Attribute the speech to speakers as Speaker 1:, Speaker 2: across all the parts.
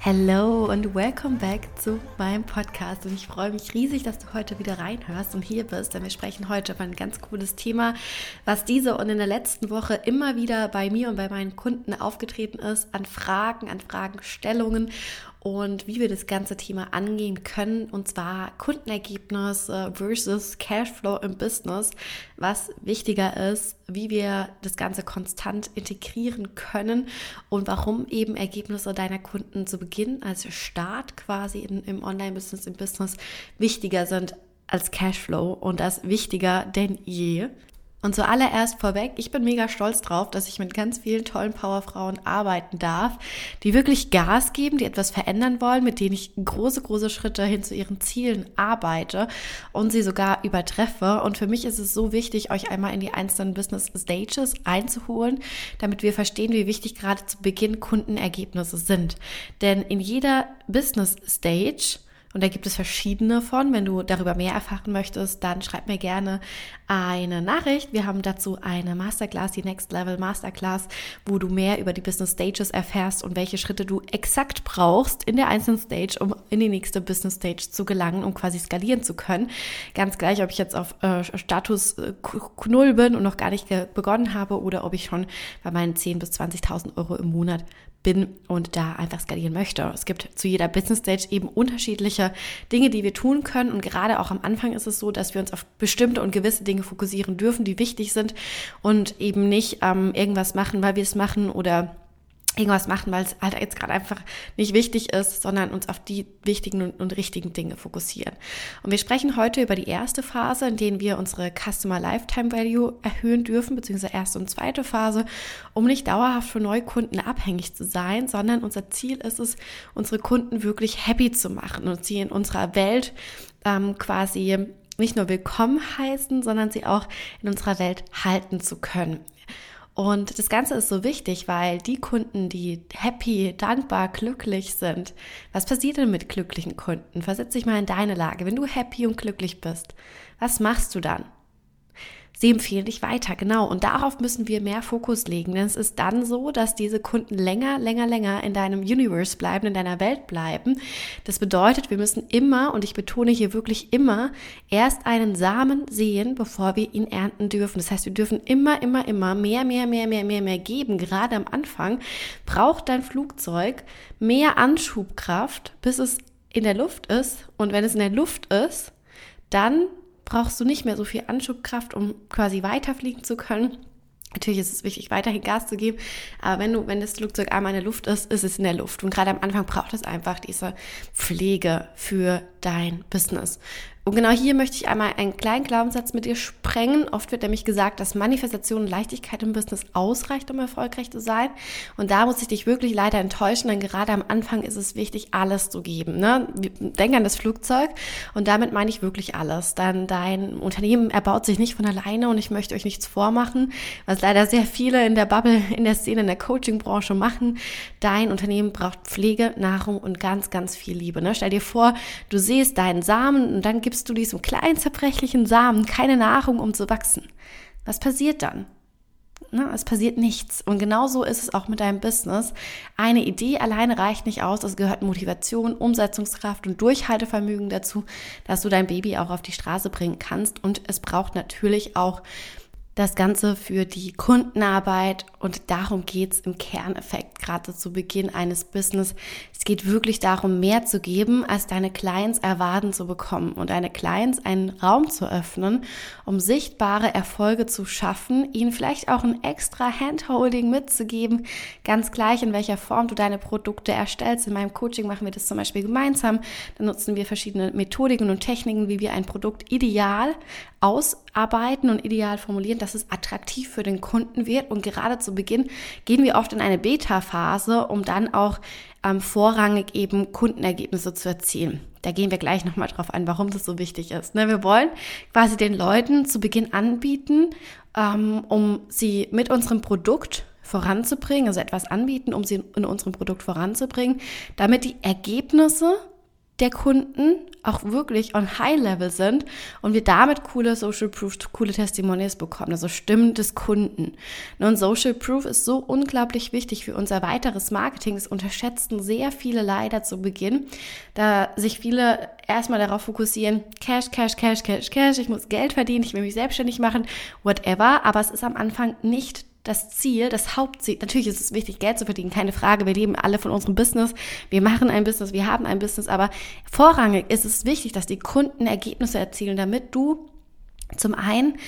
Speaker 1: Hello und welcome back zu meinem Podcast. Und ich freue mich riesig, dass du heute wieder reinhörst und hier bist, denn wir sprechen heute über ein ganz cooles Thema, was diese und in der letzten Woche immer wieder bei mir und bei meinen Kunden aufgetreten ist, an Fragen, an Fragestellungen und wie wir das ganze Thema angehen können, und zwar Kundenergebnis versus Cashflow im Business, was wichtiger ist, wie wir das Ganze konstant integrieren können und warum eben Ergebnisse deiner Kunden zu Beginn als Start quasi in, im Online-Business, im Business wichtiger sind als Cashflow und das wichtiger denn je. Und zuallererst vorweg, ich bin mega stolz drauf, dass ich mit ganz vielen tollen Powerfrauen arbeiten darf, die wirklich Gas geben, die etwas verändern wollen, mit denen ich große, große Schritte hin zu ihren Zielen arbeite und sie sogar übertreffe. Und für mich ist es so wichtig, euch einmal in die einzelnen Business Stages einzuholen, damit wir verstehen, wie wichtig gerade zu Beginn Kundenergebnisse sind. Denn in jeder Business Stage und da gibt es verschiedene von. Wenn du darüber mehr erfahren möchtest, dann schreib mir gerne eine Nachricht. Wir haben dazu eine Masterclass, die Next Level Masterclass, wo du mehr über die Business Stages erfährst und welche Schritte du exakt brauchst in der einzelnen Stage, um in die nächste Business Stage zu gelangen, um quasi skalieren zu können. Ganz gleich, ob ich jetzt auf äh, Status äh, Null bin und noch gar nicht begonnen habe oder ob ich schon bei meinen 10.000 bis 20.000 Euro im Monat bin und da einfach skalieren möchte. Es gibt zu jeder Business Stage eben unterschiedliche Dinge, die wir tun können. Und gerade auch am Anfang ist es so, dass wir uns auf bestimmte und gewisse Dinge fokussieren dürfen, die wichtig sind und eben nicht ähm, irgendwas machen, weil wir es machen oder irgendwas machen, weil es halt jetzt gerade einfach nicht wichtig ist, sondern uns auf die wichtigen und, richtigen Dinge fokussieren. Und wir sprechen heute über die erste Phase, in der wir unsere Customer Lifetime Value erhöhen dürfen, beziehungsweise erste und zweite Phase, um nicht dauerhaft von Neukunden abhängig zu sein, sondern unser Ziel ist es, unsere Kunden wirklich happy zu machen und sie in unserer Welt ähm, quasi nicht nur willkommen heißen, sondern sie auch in unserer Welt halten zu können. Und das Ganze ist so wichtig, weil die Kunden, die happy, dankbar, glücklich sind, was passiert denn mit glücklichen Kunden? Versetz dich mal in deine Lage. Wenn du happy und glücklich bist, was machst du dann? Sie empfehlen dich weiter, genau. Und darauf müssen wir mehr Fokus legen, denn es ist dann so, dass diese Kunden länger, länger, länger in deinem Universe bleiben, in deiner Welt bleiben. Das bedeutet, wir müssen immer, und ich betone hier wirklich immer, erst einen Samen sehen, bevor wir ihn ernten dürfen. Das heißt, wir dürfen immer, immer, immer mehr, mehr, mehr, mehr, mehr, mehr geben. Gerade am Anfang braucht dein Flugzeug mehr Anschubkraft, bis es in der Luft ist. Und wenn es in der Luft ist, dann brauchst du nicht mehr so viel Anschubkraft, um quasi weiterfliegen zu können. Natürlich ist es wichtig, weiterhin Gas zu geben, aber wenn du, wenn das Flugzeug einmal in der Luft ist, ist es in der Luft. Und gerade am Anfang braucht es einfach diese Pflege für dein Business. Und genau hier möchte ich einmal einen kleinen Glaubenssatz mit dir sprengen. Oft wird nämlich gesagt, dass Manifestation und Leichtigkeit im Business ausreicht, um erfolgreich zu sein. Und da muss ich dich wirklich leider enttäuschen, denn gerade am Anfang ist es wichtig, alles zu geben. Ne? Denk an das Flugzeug und damit meine ich wirklich alles. Dann dein Unternehmen erbaut sich nicht von alleine und ich möchte euch nichts vormachen, was leider sehr viele in der Bubble, in der Szene, in der Coaching-Branche machen. Dein Unternehmen braucht Pflege, Nahrung und ganz, ganz viel Liebe. Ne? Stell dir vor, du siehst deinen Samen und dann gibst du diesem kleinen zerbrechlichen Samen keine Nahrung, um zu wachsen. Was passiert dann? Na, es passiert nichts. Und genauso ist es auch mit deinem Business. Eine Idee alleine reicht nicht aus. Es gehört Motivation, Umsetzungskraft und Durchhaltevermögen dazu, dass du dein Baby auch auf die Straße bringen kannst. Und es braucht natürlich auch das Ganze für die Kundenarbeit und darum geht's im Kerneffekt gerade zu Beginn eines Business. Es geht wirklich darum, mehr zu geben, als deine Clients erwarten zu bekommen und deine Clients einen Raum zu öffnen, um sichtbare Erfolge zu schaffen, ihnen vielleicht auch ein extra Handholding mitzugeben, ganz gleich in welcher Form du deine Produkte erstellst. In meinem Coaching machen wir das zum Beispiel gemeinsam. Da nutzen wir verschiedene Methodiken und Techniken, wie wir ein Produkt ideal ausarbeiten und ideal formulieren, dass es attraktiv für den Kunden wird. Und gerade zu Beginn gehen wir oft in eine Beta-Phase, um dann auch ähm, vorrangig eben Kundenergebnisse zu erzielen. Da gehen wir gleich nochmal drauf ein, warum das so wichtig ist. Ne, wir wollen quasi den Leuten zu Beginn anbieten, ähm, um sie mit unserem Produkt voranzubringen, also etwas anbieten, um sie in unserem Produkt voranzubringen, damit die Ergebnisse der Kunden auch wirklich on high level sind und wir damit coole Social Proof, coole Testimonials bekommen, also Stimmen des Kunden. Und Social Proof ist so unglaublich wichtig für unser weiteres Marketing. Das unterschätzen sehr viele leider zu Beginn, da sich viele erstmal darauf fokussieren, Cash, Cash, Cash, Cash, Cash, ich muss Geld verdienen, ich will mich selbstständig machen, whatever, aber es ist am Anfang nicht das Ziel, das Hauptziel, natürlich ist es wichtig, Geld zu verdienen, keine Frage. Wir leben alle von unserem Business. Wir machen ein Business, wir haben ein Business, aber vorrangig ist es wichtig, dass die Kunden Ergebnisse erzielen, damit du zum einen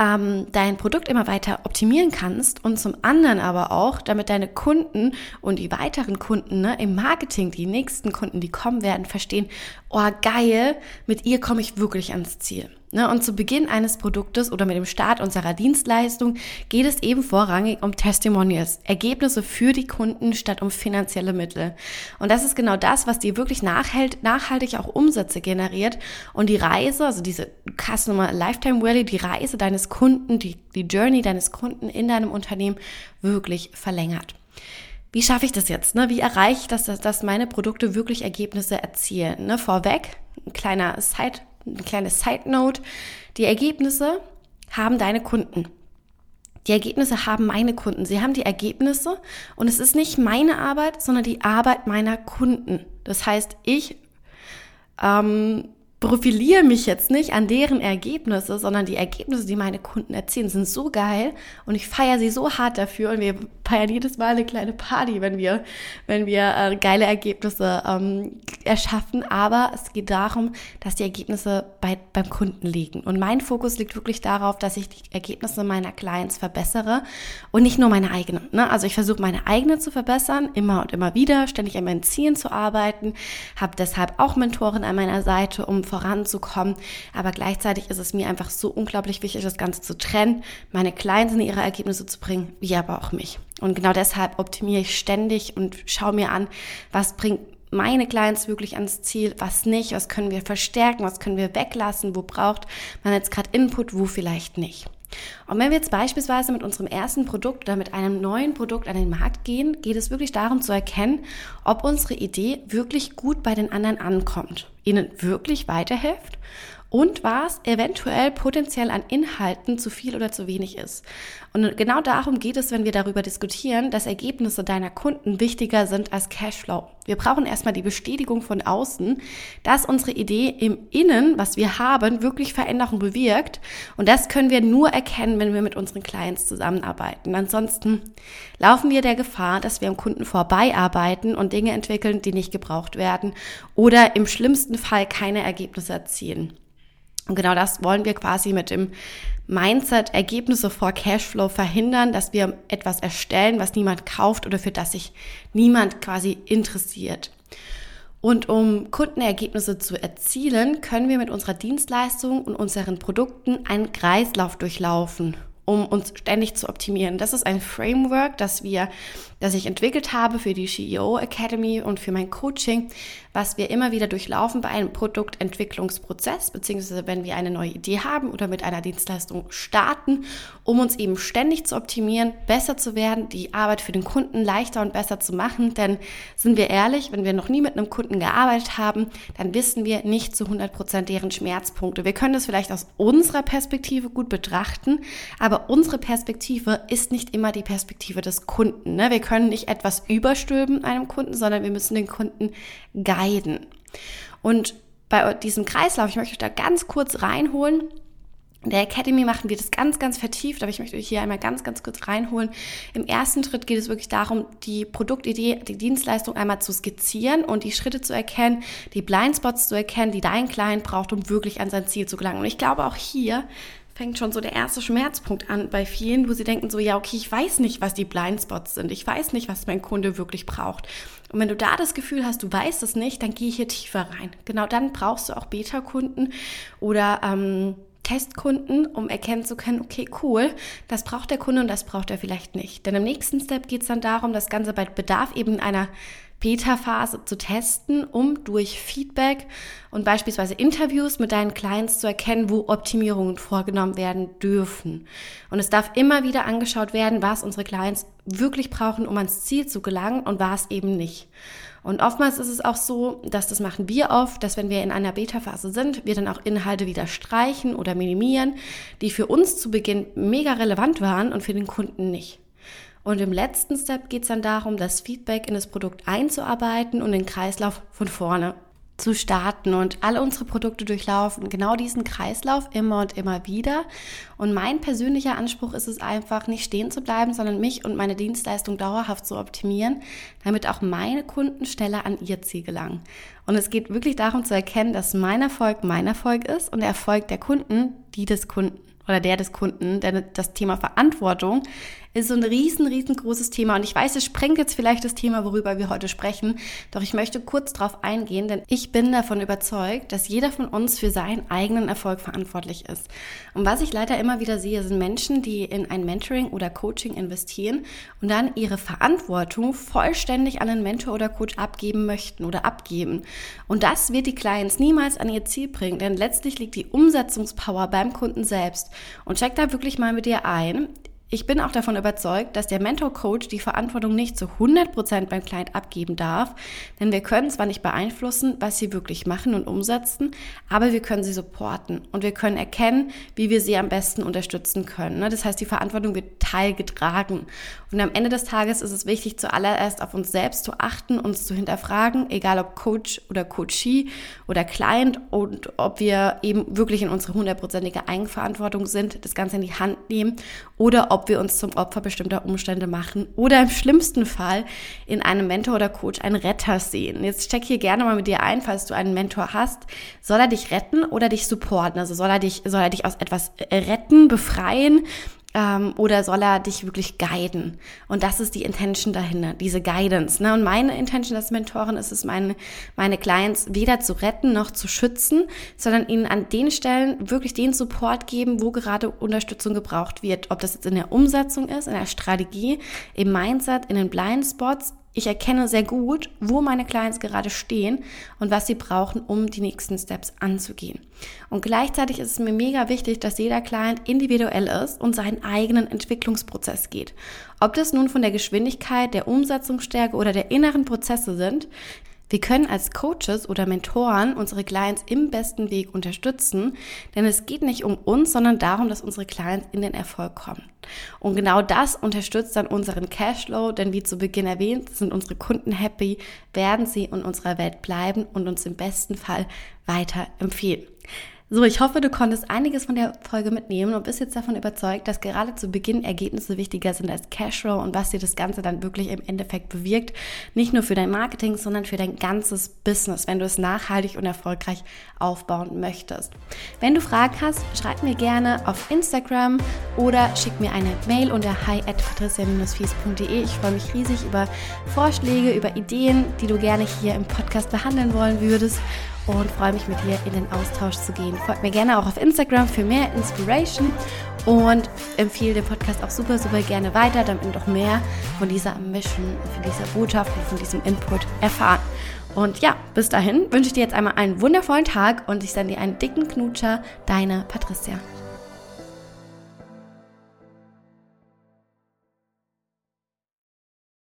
Speaker 1: ähm, dein Produkt immer weiter optimieren kannst und zum anderen aber auch, damit deine Kunden und die weiteren Kunden ne, im Marketing, die nächsten Kunden, die kommen werden, verstehen, oh geil, mit ihr komme ich wirklich ans Ziel. Ne, und zu Beginn eines Produktes oder mit dem Start unserer Dienstleistung geht es eben vorrangig um Testimonials, Ergebnisse für die Kunden statt um finanzielle Mittel. Und das ist genau das, was dir wirklich nachhaltig auch Umsätze generiert und die Reise, also diese Customer Lifetime Value, die Reise deines Kunden, die, die Journey deines Kunden in deinem Unternehmen wirklich verlängert. Wie schaffe ich das jetzt? Ne? Wie erreiche ich das, dass, dass meine Produkte wirklich Ergebnisse erzielen? Ne? Vorweg, ein kleiner Side eine kleine Side Note. Die Ergebnisse haben deine Kunden. Die Ergebnisse haben meine Kunden. Sie haben die Ergebnisse und es ist nicht meine Arbeit, sondern die Arbeit meiner Kunden. Das heißt, ich ähm, profiliere mich jetzt nicht an deren Ergebnisse, sondern die Ergebnisse, die meine Kunden erzielen, sind so geil und ich feiere sie so hart dafür und wir feiern jedes Mal eine kleine Party, wenn wir, wenn wir äh, geile Ergebnisse ähm, erschaffen. Aber es geht darum, dass die Ergebnisse bei, beim Kunden liegen. Und mein Fokus liegt wirklich darauf, dass ich die Ergebnisse meiner Clients verbessere und nicht nur meine eigenen. Ne? Also ich versuche meine eigenen zu verbessern, immer und immer wieder, ständig an meinen Zielen zu arbeiten, habe deshalb auch Mentoren an meiner Seite, um voranzukommen. Aber gleichzeitig ist es mir einfach so unglaublich wichtig, das Ganze zu trennen, meine Clients in ihre Ergebnisse zu bringen, wie aber auch mich. Und genau deshalb optimiere ich ständig und schaue mir an, was bringt meine Clients wirklich ans Ziel, was nicht, was können wir verstärken, was können wir weglassen, wo braucht man jetzt gerade Input, wo vielleicht nicht. Und wenn wir jetzt beispielsweise mit unserem ersten Produkt oder mit einem neuen Produkt an den Markt gehen, geht es wirklich darum zu erkennen, ob unsere Idee wirklich gut bei den anderen ankommt, ihnen wirklich weiterhilft und was eventuell potenziell an Inhalten zu viel oder zu wenig ist. Und genau darum geht es, wenn wir darüber diskutieren, dass Ergebnisse deiner Kunden wichtiger sind als Cashflow. Wir brauchen erstmal die Bestätigung von außen, dass unsere Idee im Innen, was wir haben, wirklich Veränderung bewirkt. Und das können wir nur erkennen, wenn wir mit unseren Clients zusammenarbeiten. Ansonsten laufen wir der Gefahr, dass wir am Kunden vorbei arbeiten und Dinge entwickeln, die nicht gebraucht werden oder im schlimmsten Fall keine Ergebnisse erzielen. Und genau das wollen wir quasi mit dem Mindset Ergebnisse vor Cashflow verhindern, dass wir etwas erstellen, was niemand kauft oder für das sich niemand quasi interessiert. Und um Kundenergebnisse zu erzielen, können wir mit unserer Dienstleistung und unseren Produkten einen Kreislauf durchlaufen um uns ständig zu optimieren. Das ist ein Framework, das wir, das ich entwickelt habe für die CEO Academy und für mein Coaching, was wir immer wieder durchlaufen bei einem Produktentwicklungsprozess, beziehungsweise wenn wir eine neue Idee haben oder mit einer Dienstleistung starten, um uns eben ständig zu optimieren, besser zu werden, die Arbeit für den Kunden leichter und besser zu machen. Denn sind wir ehrlich, wenn wir noch nie mit einem Kunden gearbeitet haben, dann wissen wir nicht zu 100 Prozent deren Schmerzpunkte. Wir können das vielleicht aus unserer Perspektive gut betrachten, aber unsere Perspektive ist nicht immer die Perspektive des Kunden. Ne? Wir können nicht etwas überstülpen einem Kunden, sondern wir müssen den Kunden guiden. Und bei diesem Kreislauf, ich möchte euch da ganz kurz reinholen. In der Academy machen wir das ganz, ganz vertieft, aber ich möchte euch hier einmal ganz, ganz kurz reinholen. Im ersten Schritt geht es wirklich darum, die Produktidee, die Dienstleistung einmal zu skizzieren und die Schritte zu erkennen, die Blindspots zu erkennen, die dein Client braucht, um wirklich an sein Ziel zu gelangen. Und ich glaube, auch hier fängt schon so der erste Schmerzpunkt an bei vielen, wo sie denken so, ja, okay, ich weiß nicht, was die Blindspots sind. Ich weiß nicht, was mein Kunde wirklich braucht. Und wenn du da das Gefühl hast, du weißt es nicht, dann geh hier tiefer rein. Genau dann brauchst du auch Beta-Kunden oder ähm, Testkunden, um erkennen zu können, okay, cool, das braucht der Kunde und das braucht er vielleicht nicht. Denn im nächsten Step geht es dann darum, das Ganze bei Bedarf eben in einer Beta-Phase zu testen, um durch Feedback und beispielsweise Interviews mit deinen Clients zu erkennen, wo Optimierungen vorgenommen werden dürfen. Und es darf immer wieder angeschaut werden, was unsere Clients wirklich brauchen, um ans Ziel zu gelangen und was eben nicht. Und oftmals ist es auch so, dass das machen wir oft, dass wenn wir in einer Beta-Phase sind, wir dann auch Inhalte wieder streichen oder minimieren, die für uns zu Beginn mega relevant waren und für den Kunden nicht. Und im letzten Step geht es dann darum, das Feedback in das Produkt einzuarbeiten und den Kreislauf von vorne zu starten und alle unsere Produkte durchlaufen genau diesen Kreislauf immer und immer wieder. Und mein persönlicher Anspruch ist es einfach, nicht stehen zu bleiben, sondern mich und meine Dienstleistung dauerhaft zu optimieren, damit auch meine Kunden schneller an ihr Ziel gelangen. Und es geht wirklich darum zu erkennen, dass mein Erfolg mein Erfolg ist und der Erfolg der Kunden die des Kunden oder der des Kunden, denn das Thema Verantwortung ist so ein riesen, riesengroßes Thema. Und ich weiß, es sprengt jetzt vielleicht das Thema, worüber wir heute sprechen. Doch ich möchte kurz darauf eingehen, denn ich bin davon überzeugt, dass jeder von uns für seinen eigenen Erfolg verantwortlich ist. Und was ich leider immer wieder sehe, sind Menschen, die in ein Mentoring oder Coaching investieren und dann ihre Verantwortung vollständig an einen Mentor oder Coach abgeben möchten oder abgeben. Und das wird die Clients niemals an ihr Ziel bringen, denn letztlich liegt die Umsetzungspower beim Kunden selbst. Und check da wirklich mal mit dir ein. Ich bin auch davon überzeugt, dass der Mentor-Coach die Verantwortung nicht zu 100% beim Client abgeben darf, denn wir können zwar nicht beeinflussen, was sie wirklich machen und umsetzen, aber wir können sie supporten und wir können erkennen, wie wir sie am besten unterstützen können. Ne? Das heißt, die Verantwortung wird teilgetragen. Und am Ende des Tages ist es wichtig, zuallererst auf uns selbst zu achten, uns zu hinterfragen, egal ob Coach oder Coachee oder Client und ob wir eben wirklich in unsere hundertprozentige Eigenverantwortung sind, das Ganze in die Hand nehmen oder ob ob wir uns zum Opfer bestimmter Umstände machen oder im schlimmsten Fall in einem Mentor oder Coach einen Retter sehen. Jetzt steck hier gerne mal mit dir ein, falls du einen Mentor hast. Soll er dich retten oder dich supporten? Also soll er dich, soll er dich aus etwas retten, befreien ähm, oder soll er dich wirklich guiden? Und das ist die Intention dahinter, diese Guidance. Ne? Und meine Intention als Mentorin ist es, meine, meine Clients weder zu retten noch zu schützen, sondern ihnen an den Stellen wirklich den Support geben, wo gerade Unterstützung gebraucht wird. Ob das jetzt in der Umsetzung ist, in der Strategie, im Mindset, in den Blind Spots, ich erkenne sehr gut, wo meine Clients gerade stehen und was sie brauchen, um die nächsten Steps anzugehen. Und gleichzeitig ist es mir mega wichtig, dass jeder Client individuell ist und seinen eigenen Entwicklungsprozess geht. Ob das nun von der Geschwindigkeit, der Umsetzungsstärke oder der inneren Prozesse sind, wir können als Coaches oder Mentoren unsere Clients im besten Weg unterstützen, denn es geht nicht um uns, sondern darum, dass unsere Clients in den Erfolg kommen. Und genau das unterstützt dann unseren Cashflow, denn wie zu Beginn erwähnt, sind unsere Kunden happy, werden sie in unserer Welt bleiben und uns im besten Fall weiter empfehlen. So, ich hoffe, du konntest einiges von der Folge mitnehmen und bist jetzt davon überzeugt, dass gerade zu Beginn Ergebnisse wichtiger sind als Cashflow und was dir das Ganze dann wirklich im Endeffekt bewirkt. Nicht nur für dein Marketing, sondern für dein ganzes Business, wenn du es nachhaltig und erfolgreich aufbauen möchtest. Wenn du Fragen hast, schreib mir gerne auf Instagram oder schick mir eine Mail unter hi at patricia-fies.de. Ich freue mich riesig über Vorschläge, über Ideen, die du gerne hier im Podcast behandeln wollen würdest und freue mich mit dir in den Austausch zu gehen. Folgt mir gerne auch auf Instagram für mehr Inspiration und empfehle den Podcast auch super, super gerne weiter, damit noch mehr von dieser Mission, von dieser Botschaft und von diesem Input erfahren. Und ja, bis dahin wünsche ich dir jetzt einmal einen wundervollen Tag und ich sende dir einen dicken Knutscher, deine Patricia.